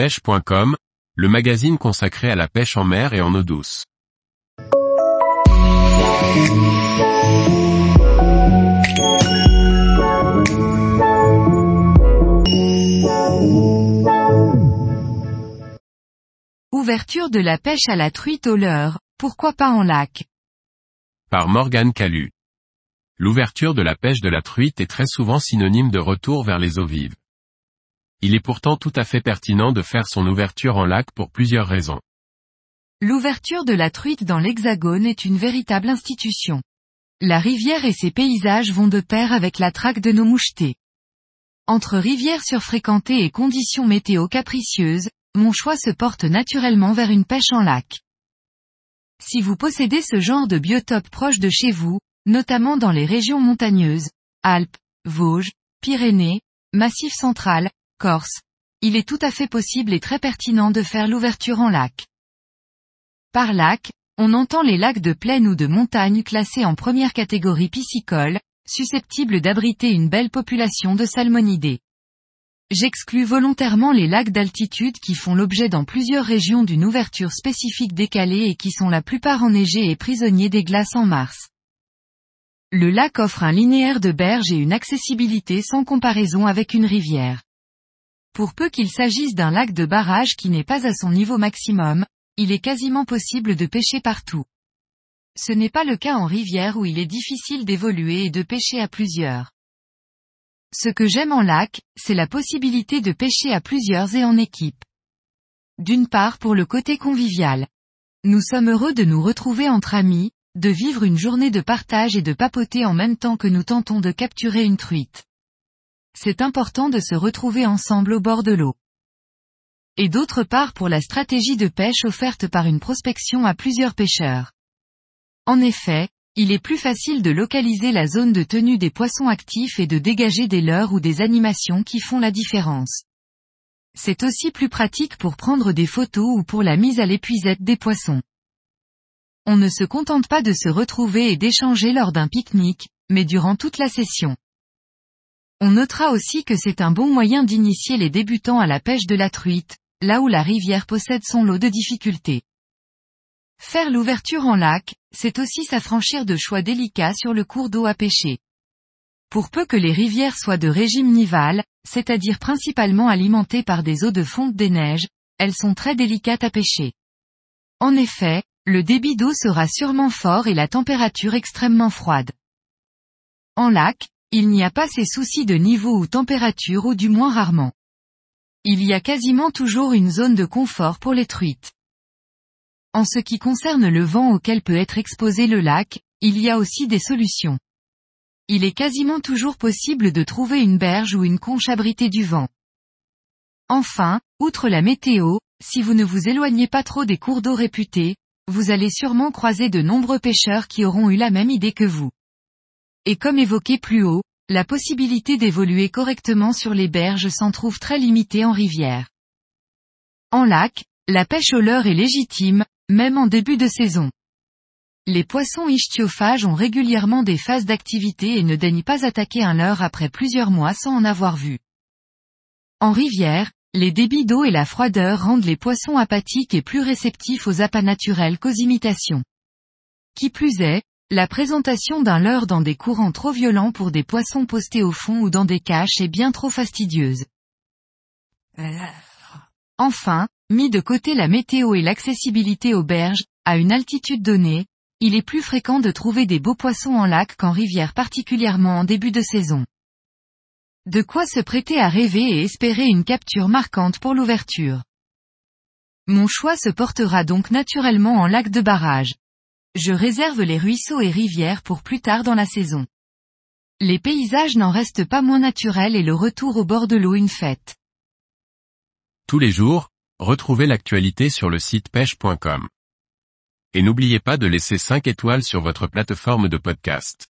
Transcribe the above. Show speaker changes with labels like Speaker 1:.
Speaker 1: pêche.com, le magazine consacré à la pêche en mer et en eau douce.
Speaker 2: Ouverture de la pêche à la truite au leurre, pourquoi pas en lac?
Speaker 1: Par Morgane Calu. L'ouverture de la pêche de la truite est très souvent synonyme de retour vers les eaux vives. Il est pourtant tout à fait pertinent de faire son ouverture en lac pour plusieurs raisons.
Speaker 2: L'ouverture de la truite dans l'Hexagone est une véritable institution. La rivière et ses paysages vont de pair avec la traque de nos mouchetés. Entre rivières surfréquentées et conditions météo capricieuses, mon choix se porte naturellement vers une pêche en lac. Si vous possédez ce genre de biotope proche de chez vous, notamment dans les régions montagneuses, Alpes, Vosges, Pyrénées, Massif central, Corse, il est tout à fait possible et très pertinent de faire l'ouverture en lac. Par lac, on entend les lacs de plaine ou de montagne classés en première catégorie piscicole, susceptibles d'abriter une belle population de salmonidés. J'exclus volontairement les lacs d'altitude qui font l'objet dans plusieurs régions d'une ouverture spécifique décalée et qui sont la plupart enneigés et prisonniers des glaces en mars. Le lac offre un linéaire de berges et une accessibilité sans comparaison avec une rivière. Pour peu qu'il s'agisse d'un lac de barrage qui n'est pas à son niveau maximum, il est quasiment possible de pêcher partout. Ce n'est pas le cas en rivière où il est difficile d'évoluer et de pêcher à plusieurs. Ce que j'aime en lac, c'est la possibilité de pêcher à plusieurs et en équipe. D'une part pour le côté convivial. Nous sommes heureux de nous retrouver entre amis, de vivre une journée de partage et de papoter en même temps que nous tentons de capturer une truite c'est important de se retrouver ensemble au bord de l'eau. Et d'autre part pour la stratégie de pêche offerte par une prospection à plusieurs pêcheurs. En effet, il est plus facile de localiser la zone de tenue des poissons actifs et de dégager des leurres ou des animations qui font la différence. C'est aussi plus pratique pour prendre des photos ou pour la mise à l'épuisette des poissons. On ne se contente pas de se retrouver et d'échanger lors d'un pique-nique, mais durant toute la session. On notera aussi que c'est un bon moyen d'initier les débutants à la pêche de la truite, là où la rivière possède son lot de difficultés. Faire l'ouverture en lac, c'est aussi s'affranchir de choix délicats sur le cours d'eau à pêcher. Pour peu que les rivières soient de régime nival, c'est-à-dire principalement alimentées par des eaux de fonte des neiges, elles sont très délicates à pêcher. En effet, le débit d'eau sera sûrement fort et la température extrêmement froide. En lac, il n'y a pas ces soucis de niveau ou température ou du moins rarement. Il y a quasiment toujours une zone de confort pour les truites. En ce qui concerne le vent auquel peut être exposé le lac, il y a aussi des solutions. Il est quasiment toujours possible de trouver une berge ou une conche abritée du vent. Enfin, outre la météo, si vous ne vous éloignez pas trop des cours d'eau réputés, vous allez sûrement croiser de nombreux pêcheurs qui auront eu la même idée que vous. Et comme évoqué plus haut, la possibilité d'évoluer correctement sur les berges s'en trouve très limitée en rivière. En lac, la pêche au leurre est légitime, même en début de saison. Les poissons ichthyophages ont régulièrement des phases d'activité et ne daignent pas attaquer un leurre après plusieurs mois sans en avoir vu. En rivière, les débits d'eau et la froideur rendent les poissons apathiques et plus réceptifs aux appâts naturels qu'aux imitations. Qui plus est, la présentation d'un leurre dans des courants trop violents pour des poissons postés au fond ou dans des caches est bien trop fastidieuse. Enfin, mis de côté la météo et l'accessibilité aux berges, à une altitude donnée, il est plus fréquent de trouver des beaux poissons en lac qu'en rivière particulièrement en début de saison. De quoi se prêter à rêver et espérer une capture marquante pour l'ouverture. Mon choix se portera donc naturellement en lac de barrage. Je réserve les ruisseaux et rivières pour plus tard dans la saison. Les paysages n'en restent pas moins naturels et le retour au bord de l'eau une fête.
Speaker 1: Tous les jours, retrouvez l'actualité sur le site pêche.com. Et n'oubliez pas de laisser 5 étoiles sur votre plateforme de podcast.